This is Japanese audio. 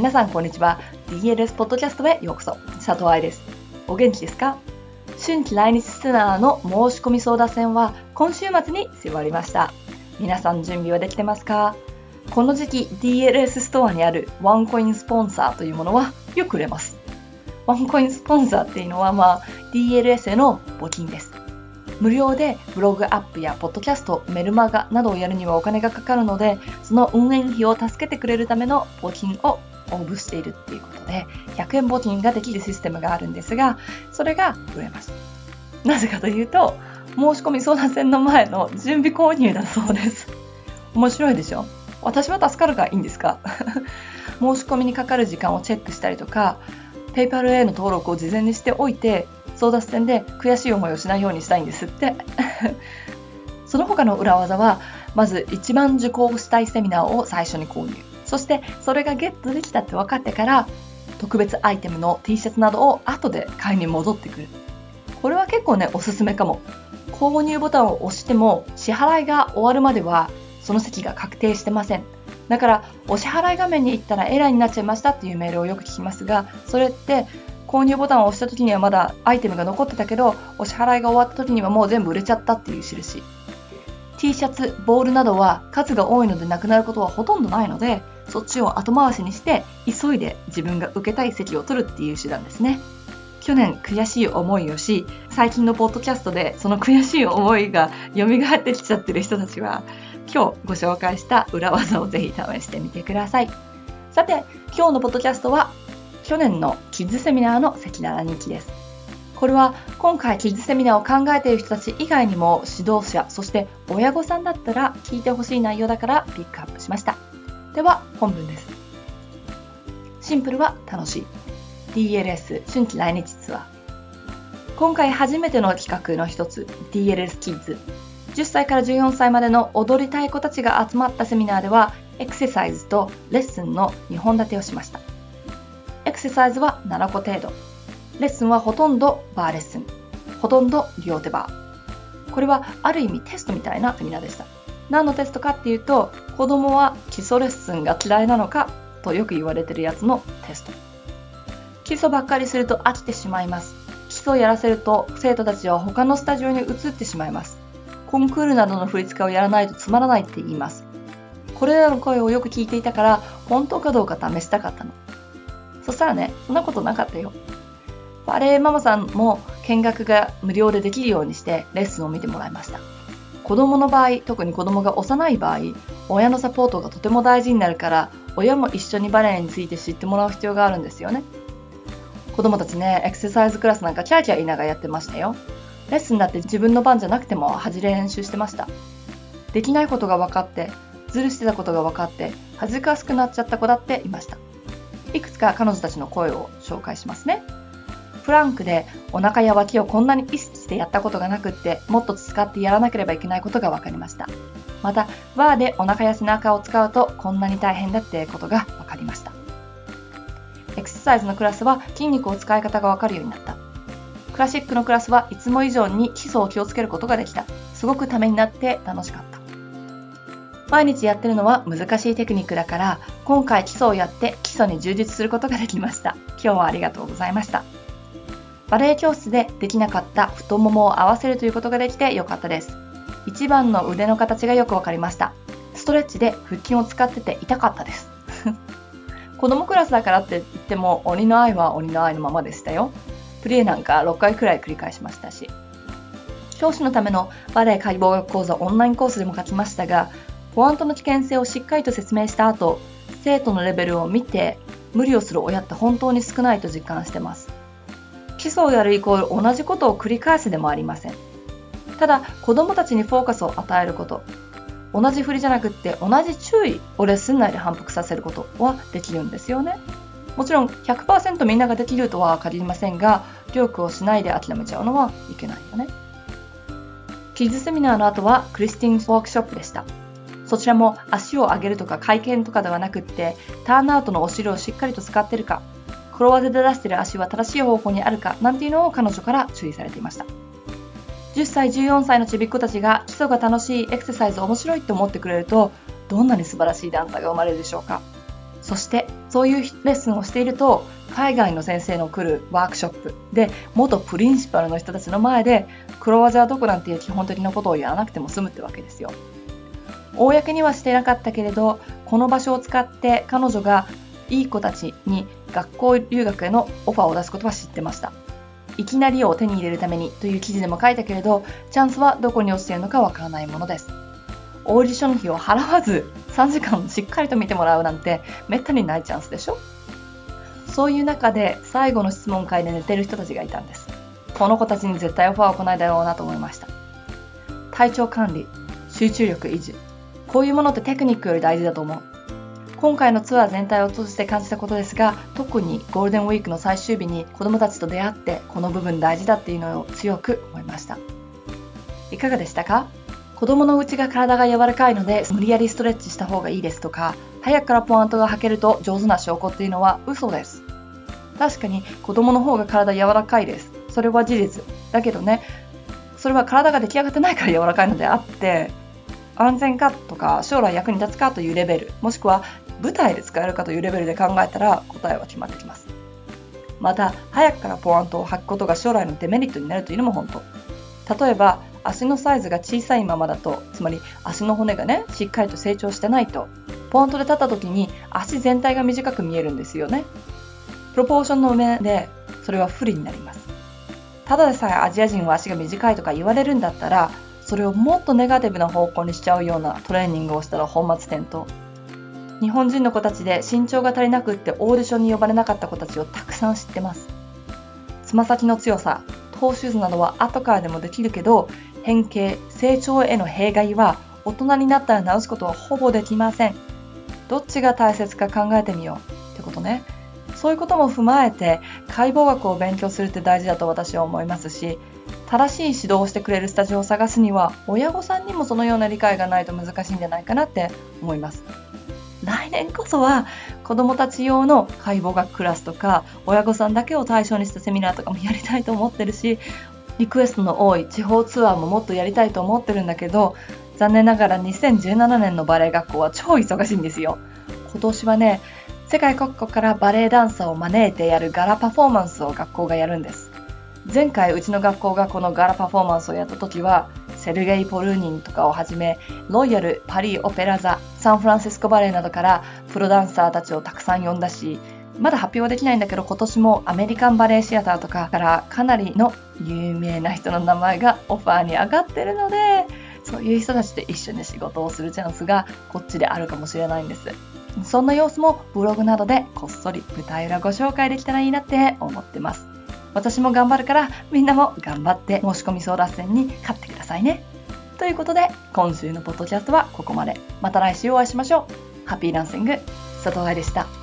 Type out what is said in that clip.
皆さんこんにちは。DLS ポッドキャストへようこそ。佐藤愛です。お元気ですか？春季来日ツアーの申し込み相談戦は今週末に迫りました。皆さん準備はできてますか？この時期 DLS ストアにあるワンコインスポンサーというものはよく売れます。ワンコインスポンサーっていうのはまあ DLS への募金です。無料でブログアップやポッドキャスト、メルマガなどをやるにはお金がかかるので、その運営費を助けてくれるための募金を応募しているっていうことで、100円募金ができるシステムがあるんですが、それが売れます。なぜかというと、申し込み相談戦の前の準備購入だそうです。面白いでしょ？私は助かるがいいんですか？申し込みにかかる時間をチェックしたりとか、PayPal への登録を事前にしておいて、争奪戦で悔しい思いをしないようにしたいんですって その他の裏技はまず一番受講したいセミナーを最初に購入そしてそれがゲットできたって分かってから特別アイテムの T シャツなどを後で買いに戻ってくる。これは結構ねおすすめかも。購入ボタンを押しても支払いが終わるまではその席が確定してません。だからお支払い画面に行ったらエラーになっちゃいましたっていうメールをよく聞きますがそれって購入ボタンを押した時にはまだアイテムが残ってたけどお支払いが終わった時にはもう全部売れちゃったっていう印。T シャツボールなどは数が多いのでなくなることはほとんどないのでそっちを後回しにして急いで自分が受けたい席を取るっていう手段ですね去年悔しい思いをし最近のポッドキャストでその悔しい思いが蘇ってきちゃってる人たちは今日ご紹介した裏技をぜひ試してみてくださいさて今日のポッドキャストは去年のキッズセミナーの赤裸々日です。これは今回キッズセミナーを考えている人たち以外にも指導者、そして親御さんだったら聞いてほしい内容だからピックアップしました。では本文です。シンプルは楽しい。DLS 春季来日ツアー。今回初めての企画の一つ DLS キッズ。10歳から14歳までの踊りたい子たちが集まったセミナーではエクササイズとレッスンの2本立てをしました。エクササイズは7個程度。レッスンはほとんどバーレッスン。ほとんど両手バー。これはある意味テストみたいなセミナーでした。何のテストかっていうと、子供は基礎レッスンが嫌いなのかとよく言われてるやつのテスト。基礎ばっかりすると飽きてしまいます。基礎をやらせると生徒たちは他のスタジオに移ってしまいます。コンクールなどの振り付けをやらないとつまらないって言います。これらの声をよく聞いていたから本当かどうか試したかったの。そしたらね、そんなことなかったよ。バレエママさんも見学が無料でできるようにしてレッスンを見てもらいました。子供の場合、特に子供が幼い場合、親のサポートがとても大事になるから、親も一緒にバレエについて知ってもらう必要があるんですよね。子供たちね、エクササイズクラスなんかキャーキャー言いながらやってましたよ。レッスンだって自分の番じゃなくても恥じれ練習してました。できないことが分かって、ずるしてたことが分かって、恥ずかしくなっちゃった子だっていました。いくつか彼女たちの声を紹介しますね。フランクでお腹や脇をこんなに意識してやったことがなくってもっと使ってやらなければいけないことが分かりました。また、バーでお腹や背中を使うとこんなに大変だってことが分かりました。エクササイズのクラスは筋肉を使い方が分かるようになった。クラシックのクラスはいつも以上に基礎を気をつけることができた。すごくためになって楽しかった。毎日やってるのは難しいテクニックだから今回基礎をやって基礎に充実することができました今日はありがとうございましたバレエ教室でできなかった太ももを合わせるということができてよかったです。一番の腕の形がよくわかりました。ストレッチで腹筋を使ってて痛かったです。子供クラスだからって言っても鬼の愛は鬼の愛のままでしたよ。プリエなんか6回くらい繰り返しましたし。教師のためのバレエ解剖学講座オンラインコースでも書きましたがポアントの危険性をしっかりと説明した後、生徒のレベルを見て無理をする親って本当に少ないと実感してます。基礎をやるイコール同じことを繰り返すでもありません。ただ、子供たちにフォーカスを与えること、同じ振りじゃなくって同じ注意をレッスン内で反復させることはできるんですよね。もちろん100%みんなができるとは限りませんが、努力をしないで諦めちゃうのはいけないよね。キッズセミナーの後はクリスティンワークショップでした。そちらも足を上げるとか回転とかではなくってターンアウトのお尻をしっかりと使ってるか黒技で出してる足は正しい方向にあるかなんていうのを彼女から注意されていました10歳14歳のちびっ子たちが基礎が楽しいエクササイズ面白いって思ってくれるとどんなに素晴らしいダンサーが生まれるでしょうかそしてそういうレッスンをしていると海外の先生の来るワークショップで元プリンシパルの人たちの前で黒技はどこなんていう基本的なことをやらなくても済むってわけですよ。公にはしてなかったけれどこの場所を使って彼女がいい子たちに学校留学へのオファーを出すことは知ってました。いきなりを手に入れるためにという記事でも書いたけれど、チャンスはどこに落ちているのかわからないものです。オーディション費を払わず3時間しっかりと見てもらうなんてめったにないチャンスでしょ？そういう中で最後の質問会で寝てる人たちがいたんです。この子たちに絶対オファーを来ないだろうなと思いました。体調管理、集中力維持。こういうものってテクニックより大事だと思う。今回のツアー全体を通じて感じたことですが特にゴールデンウィークの最終日に子どもたちと出会ってこの部分大事だっていうのを強く思いました。いかがでしたか？子供のうちが体が柔らかいので無理やりストレッチした方がいいですとか早くからポワントが履けると上手な証拠っていうのは嘘です。確かに子供の方が体柔らかいです。それは事実。だけどねそれは体が出来上がってないから柔らかいのであって安全かとか将来役に立つかというレベルもしくは舞台で使えるかというレベルで考えたら答えは決まってきます。また、早くからポワントを履くことが将来のデメリットになるというのも本当。例えば、足のサイズが小さいままだと、つまり足の骨がね、しっかりと成長してないと、ポワントで立った時に足全体が短く見えるんですよね。プロポーションの上で、それは不利になります。ただでさえアジア人は足が短いとか言われるんだったら、それをもっとネガティブな方向にしちゃうようなトレーニングをしたら本末転倒。日本人の子たちで身長が足りなくってオーディションに呼ばれなかった子たちをたくさん知ってます。つま先の強さ、トーシューズなどは後からでもできるけど、変形、成長への弊害は大人になったら直すことはほぼできません。どっちが大切か考えてみようってことね。そういうことも踏まえて解剖学を勉強するって大事だと私は思いますし、正しい指導をしてくれるスタジオを探すには親御さんにもそのような理解がないと難しいんじゃないかなって思います。来年こそは子どもたち用の解剖学クラスとか親御さんだけを対象にしたセミナーとかもやりたいと思ってるしリクエストの多い地方ツアーももっとやりたいと思ってるんだけど残念ながら2017年のバレエ学校は超忙しいんですよ。今年はね世界各国からバレエダンサーを招いてやるガラパフォーマンスを学校がやるんです。前回うちの学校がこのガラパフォーマンスをやった時はセルゲイ・ポルーニンとかをはじめロイヤル・パリ・オペラ座サンフランシスコバレエなどからプロダンサーたちをたくさん呼んだしまだ発表はできないんだけど今年もアメリカンバレエシアターとかからかなりの有名な人の名前がオファーに上がってるのでそういう人たちと一緒に仕事をするチャンスがこっちであるかもしれないんです。そんな様子もブログなどでこっそり舞台裏ご紹介できたらいいなって思ってます。私も頑張るからみんなも頑張って申し込み争奪戦に勝ってさいね。ということで今週のポッドキャストはここまで。また来週お会いしましょう。ハッピーランシング、佐藤愛でした。